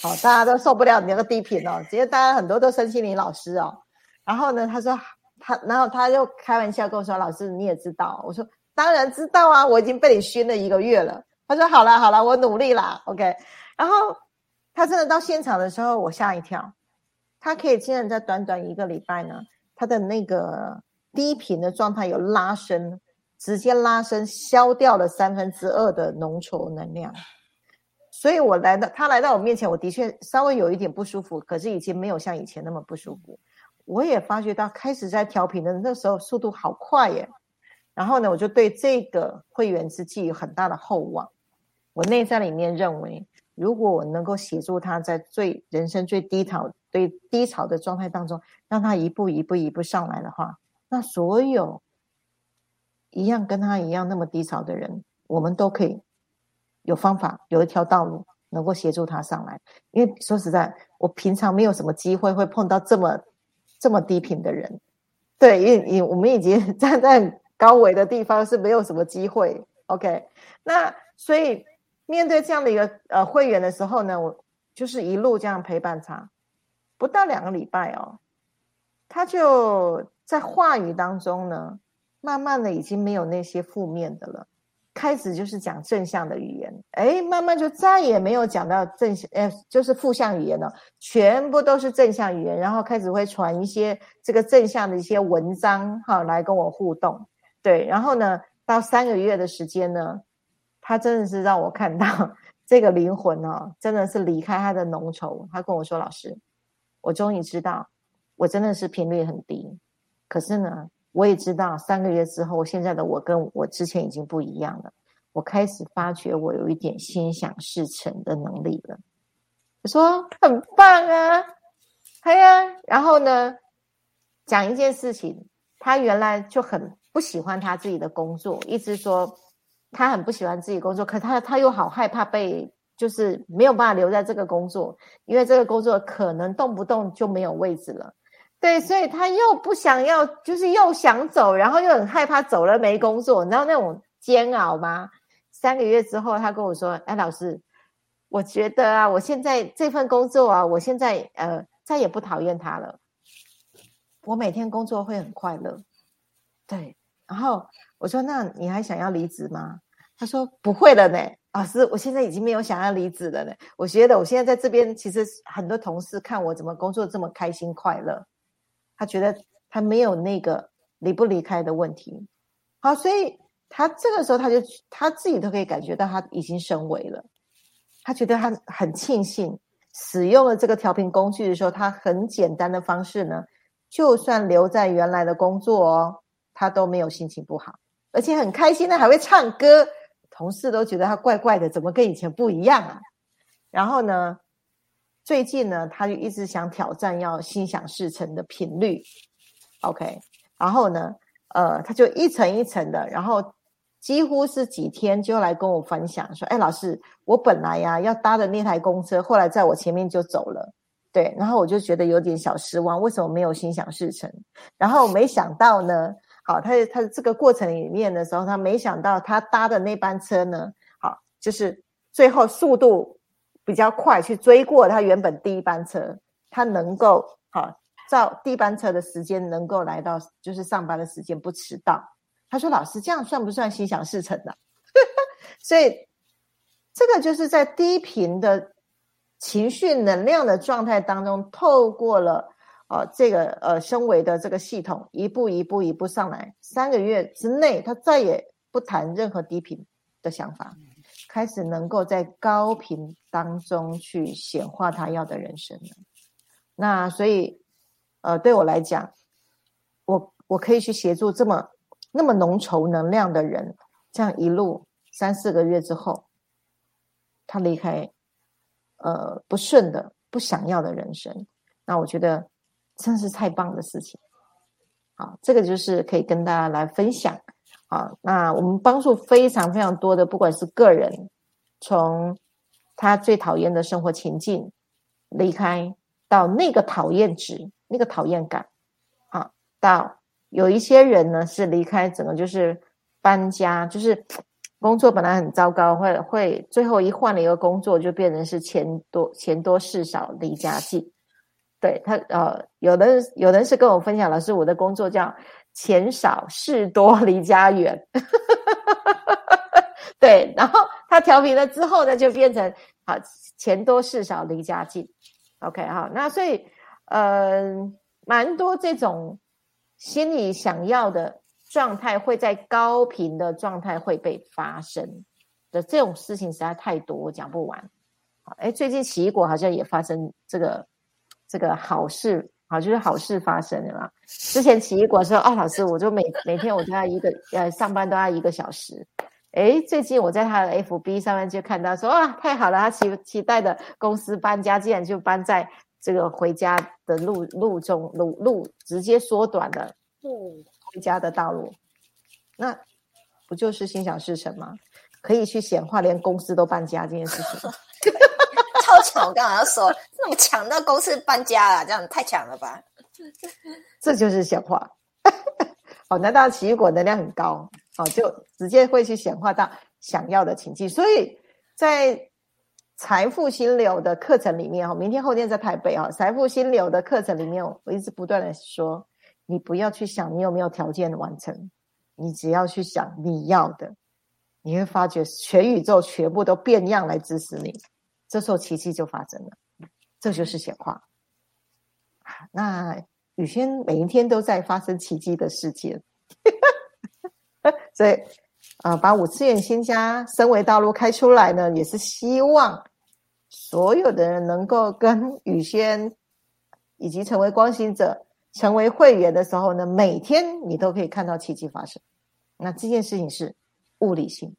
B: 好，大家都受不了你那个低频哦。其实大家很多都生心理老师哦。然后呢，他说他，然后他就开玩笑跟我说：老师你也知道？我说当然知道啊，我已经被你熏了一个月了。他说好了好了，我努力啦，OK。然后。他真的到现场的时候，我吓一跳。他可以竟然在短短一个礼拜呢，他的那个低频的状态有拉伸，直接拉伸消掉了三分之二的浓稠能量。所以我来到他来到我面前，我的确稍微有一点不舒服，可是已经没有像以前那么不舒服。我也发觉到开始在调频的那时候速度好快耶。然后呢，我就对这个会员之寄予很大的厚望。我内在里面认为。如果我能够协助他在最人生最低潮、最低潮的状态当中，让他一步一步、一步上来的话，那所有一样跟他一样那么低潮的人，我们都可以有方法、有一条道路能够协助他上来。因为说实在，我平常没有什么机会会碰到这么这么低频的人，对，因为我们已经 站在高维的地方是没有什么机会。OK，那所以。面对这样的一个呃会员的时候呢，我就是一路这样陪伴他，不到两个礼拜哦，他就在话语当中呢，慢慢的已经没有那些负面的了，开始就是讲正向的语言，哎，慢慢就再也没有讲到正向，哎，就是负向语言了，全部都是正向语言，然后开始会传一些这个正向的一些文章哈来跟我互动，对，然后呢，到三个月的时间呢。他真的是让我看到 这个灵魂哦，真的是离开他的浓稠。他跟我说：“老师，我终于知道，我真的是频率很低。可是呢，我也知道三个月之后，现在的我跟我之前已经不一样了。我开始发觉我有一点心想事成的能力了。”我说：“很棒啊，哎呀。”然后呢，讲一件事情，他原来就很不喜欢他自己的工作，一直说。他很不喜欢自己工作，可他他又好害怕被，就是没有办法留在这个工作，因为这个工作可能动不动就没有位置了。对，所以他又不想要，就是又想走，然后又很害怕走了没工作，你知道那种煎熬吗？三个月之后，他跟我说：“哎，老师，我觉得啊，我现在这份工作啊，我现在呃再也不讨厌他了，我每天工作会很快乐。”对，然后。我说：“那你还想要离职吗？”他说：“不会了呢，老师，我现在已经没有想要离职了呢。我觉得我现在在这边，其实很多同事看我怎么工作这么开心快乐，他觉得他没有那个离不离开的问题。好，所以他这个时候他就他自己都可以感觉到他已经升维了。他觉得他很庆幸使用了这个调频工具的时候，他很简单的方式呢，就算留在原来的工作哦，他都没有心情不好。”而且很开心的，还会唱歌，同事都觉得他怪怪的，怎么跟以前不一样啊？然后呢，最近呢，他就一直想挑战要心想事成的频率，OK。然后呢，呃，他就一层一层的，然后几乎是几天就来跟我分享说：“哎，老师，我本来呀要搭的那台公车，后来在我前面就走了。”对，然后我就觉得有点小失望，为什么没有心想事成？然后没想到呢，好，他他这个过程里面的时候，他没想到他搭的那班车呢，好，就是最后速度比较快，去追过他原本第一班车，他能够好照第一班车的时间能够来到，就是上班的时间不迟到。他说：“老师，这样算不算心想事成呢？” 所以，这个就是在低频的情绪能量的状态当中，透过了呃这个呃升维的这个系统，一步一步一步上来。三个月之内，他再也不谈任何低频的想法，开始能够在高频当中去显化他要的人生了。那所以，呃，对我来讲，我我可以去协助这么。那么浓稠能量的人，这样一路三四个月之后，他离开，呃，不顺的、不想要的人生，那我觉得真是太棒的事情。好，这个就是可以跟大家来分享。好，那我们帮助非常非常多的，不管是个人，从他最讨厌的生活情境离开，到那个讨厌值、那个讨厌感，好，到。有一些人呢是离开整个就是搬家，就是工作本来很糟糕，会会最后一换了一个工作，就变成是钱多钱多事少离家近。对他呃，有的有的人是跟我分享，老师我的工作叫钱少事多离家远。对，然后他调皮了之后呢，就变成好钱多事少离家近。OK 好，那所以呃，蛮多这种。心里想要的状态会在高频的状态会被发生的这种事情实在太多，我讲不完。哎，最近奇异果好像也发生这个这个好事，好就是好事发生了嘛。之前奇异果说哦，老师，我就每每天我都要一个呃上班都要一个小时。哎，最近我在他的 FB 上面就看到说哇，太好了，他期期待的公司搬家竟然就搬在。这个回家的路路中路路直接缩短了，路回家的道路，那不就是心想事成吗？可以去显化，连公司都搬家这件事情，
A: 超强！我刚刚要说，这么强到公司搬家了，这样太强了吧？
B: 这就是显化。哦，难道奇异果能量很高？哦，就直接会去显化到想要的情境，所以在。财富心流的课程里面哈，明天后天在台北啊。财富心流的课程里面，我一直不断的说，你不要去想你有没有条件完成，你只要去想你要的，你会发觉全宇宙全部都变样来支持你，这时候奇迹就发生了，这就是显化。那雨轩每一天都在发生奇迹的世界，所以。啊，把五次元新家升维道路开出来呢，也是希望所有的人能够跟宇轩以及成为光行者、成为会员的时候呢，每天你都可以看到奇迹发生。那这件事情是物理性，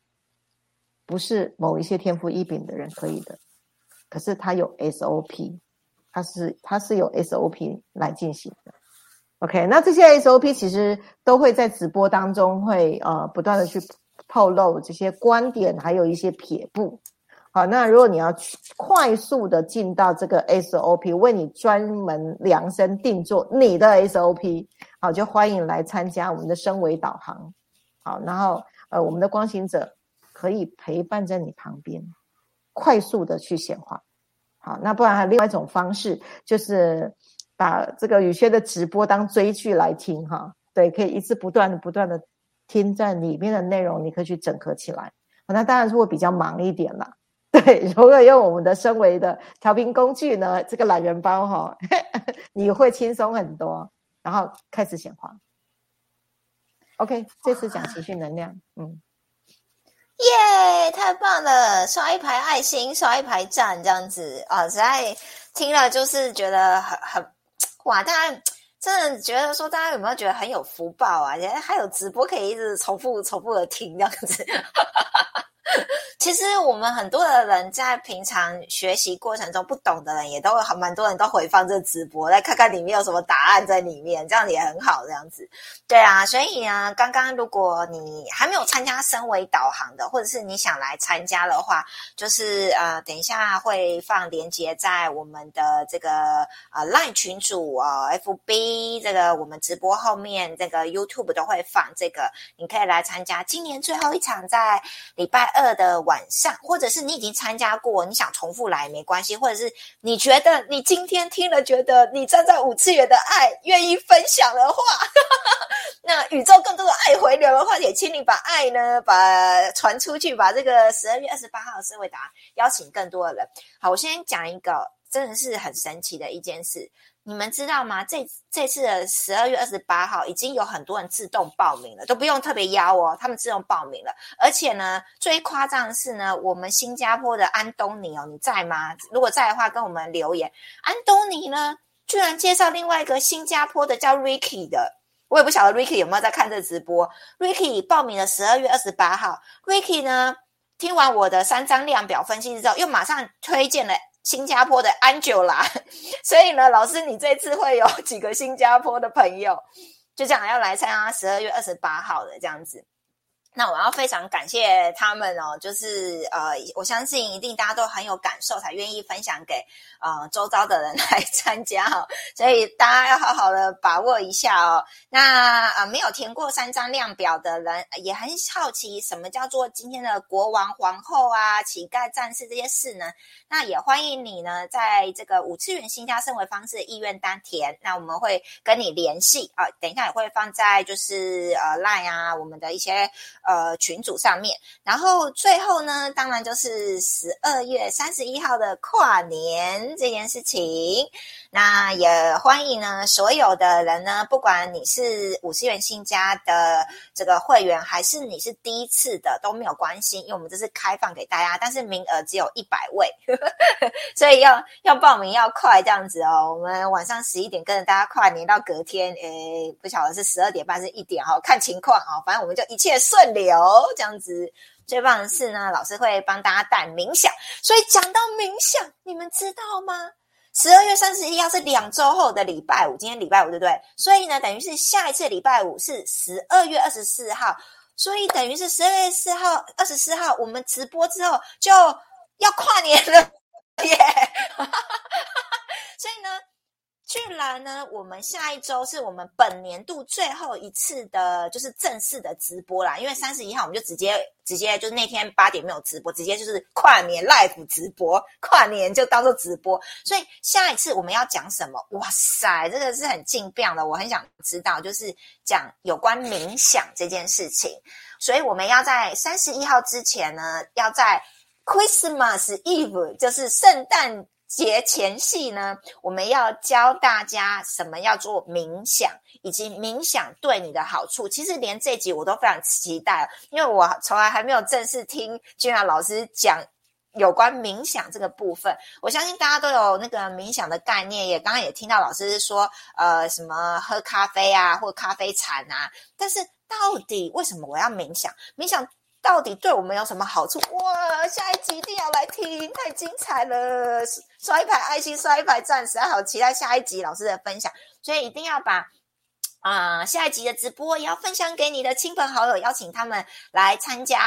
B: 不是某一些天赋异禀的人可以的。可是它有 SOP，它是它是有 SOP 来进行的。OK，那这些 SOP 其实都会在直播当中会呃不断的去。透露这些观点，还有一些撇步。好，那如果你要快速的进到这个 SOP，为你专门量身定做你的 SOP，好，就欢迎来参加我们的升维导航。好，然后呃，我们的光行者可以陪伴在你旁边，快速的去显化。好，那不然还有另外一种方式，就是把这个雨轩的直播当追剧来听哈。对，可以一直不断的、不断的。听在里面的内容，你可以去整合起来。那当然是会比较忙一点啦。对，如果用我们的身为的调频工具呢，这个懒人包哈，你会轻松很多。然后开始显化。OK，这次讲情绪能量，嗯，
A: 耶，太棒了！刷一排爱心，刷一排赞，这样子啊，实在听了就是觉得很很哇，大家。真的觉得说，大家有没有觉得很有福报啊？还有直播可以一直重复、重复的听这样子，其实我们很多的人在平常学习过程中不懂的人，也都很蛮多人都回放这直播，来看看里面有什么答案在里面，这样也很好。这样子，对啊，所以呢，刚刚如果你还没有参加升维导航的，或者是你想来参加的话，就是呃，等一下会放链接在我们的这个呃 LINE 群组哦，FB 这个我们直播后面这个 YouTube 都会放这个，你可以来参加今年最后一场在礼拜二的。晚上，或者是你已经参加过，你想重复来没关系，或者是你觉得你今天听了，觉得你站在五次元的爱，愿意分享的话，那宇宙更多的爱回流的话，也请你把爱呢，把传出去，把这个十二月二十八号的社会答邀请更多的人。好，我先讲一个，真的是很神奇的一件事。你们知道吗？这这次的十二月二十八号，已经有很多人自动报名了，都不用特别邀哦，他们自动报名了。而且呢，最夸张的是呢，我们新加坡的安东尼哦，你在吗？如果在的话，跟我们留言。安东尼呢，居然介绍另外一个新加坡的叫 Ricky 的，我也不晓得 Ricky 有没有在看这直播。Ricky 报名了十二月二十八号，Ricky 呢，听完我的三张量表分析之后，又马上推荐了。新加坡的 Angela，所以呢，老师，你这次会有几个新加坡的朋友，就这样要来参加十二月二十八号的这样子。那我要非常感谢他们哦，就是呃，我相信一定大家都很有感受，才愿意分享给呃周遭的人 来参加哈。所以大家要好好的把握一下哦。那呃，没有填过三张量表的人，也很好奇什么叫做今天的国王、皇后啊、乞丐、战士这些事呢？那也欢迎你呢，在这个五次元新加生活方式的意愿单填，那我们会跟你联系啊。等一下也会放在就是呃 Line 啊，我们的一些。呃，群组上面，然后最后呢，当然就是十二月三十一号的跨年这件事情。那也欢迎呢，所有的人呢，不管你是五十元新家的这个会员，还是你是第一次的，都没有关系，因为我们这是开放给大家，但是名额只有一百位，所以要要报名要快这样子哦。我们晚上十一点跟着大家跨年到隔天，诶，不晓得是十二点半是一点哈，看情况哦，反正我们就一切顺利流这样子。最棒的是呢，老师会帮大家带冥想，所以讲到冥想，你们知道吗？十二月三十一号是两周后的礼拜五，今天礼拜五对不对？所以呢，等于是下一次礼拜五是十二月二十四号，所以等于是十二月四号、二十四号，我们直播之后就要跨年了耶！所以呢。居然呢，我们下一周是我们本年度最后一次的，就是正式的直播啦。因为三十一号我们就直接直接就是那天八点没有直播，直接就是跨年 live 直播，跨年就当做直播。所以下一次我们要讲什么？哇塞，这个是很劲爆的，我很想知道，就是讲有关冥想这件事情。所以我们要在三十一号之前呢，要在 Christmas Eve，就是圣诞。节前夕呢，我们要教大家什么要做冥想，以及冥想对你的好处。其实连这集我都非常期待，因为我从来还没有正式听君雅老师讲有关冥想这个部分。我相信大家都有那个冥想的概念，也刚刚也听到老师说，呃，什么喝咖啡啊，或咖啡禅啊。但是到底为什么我要冥想？冥想？到底对我们有什么好处？哇，下一集一定要来听，太精彩了！刷一排爱心，刷一排钻石，好期待下一集老师的分享，所以一定要把啊下一集的直播也要分享给你的亲朋好友，邀请他们来参加。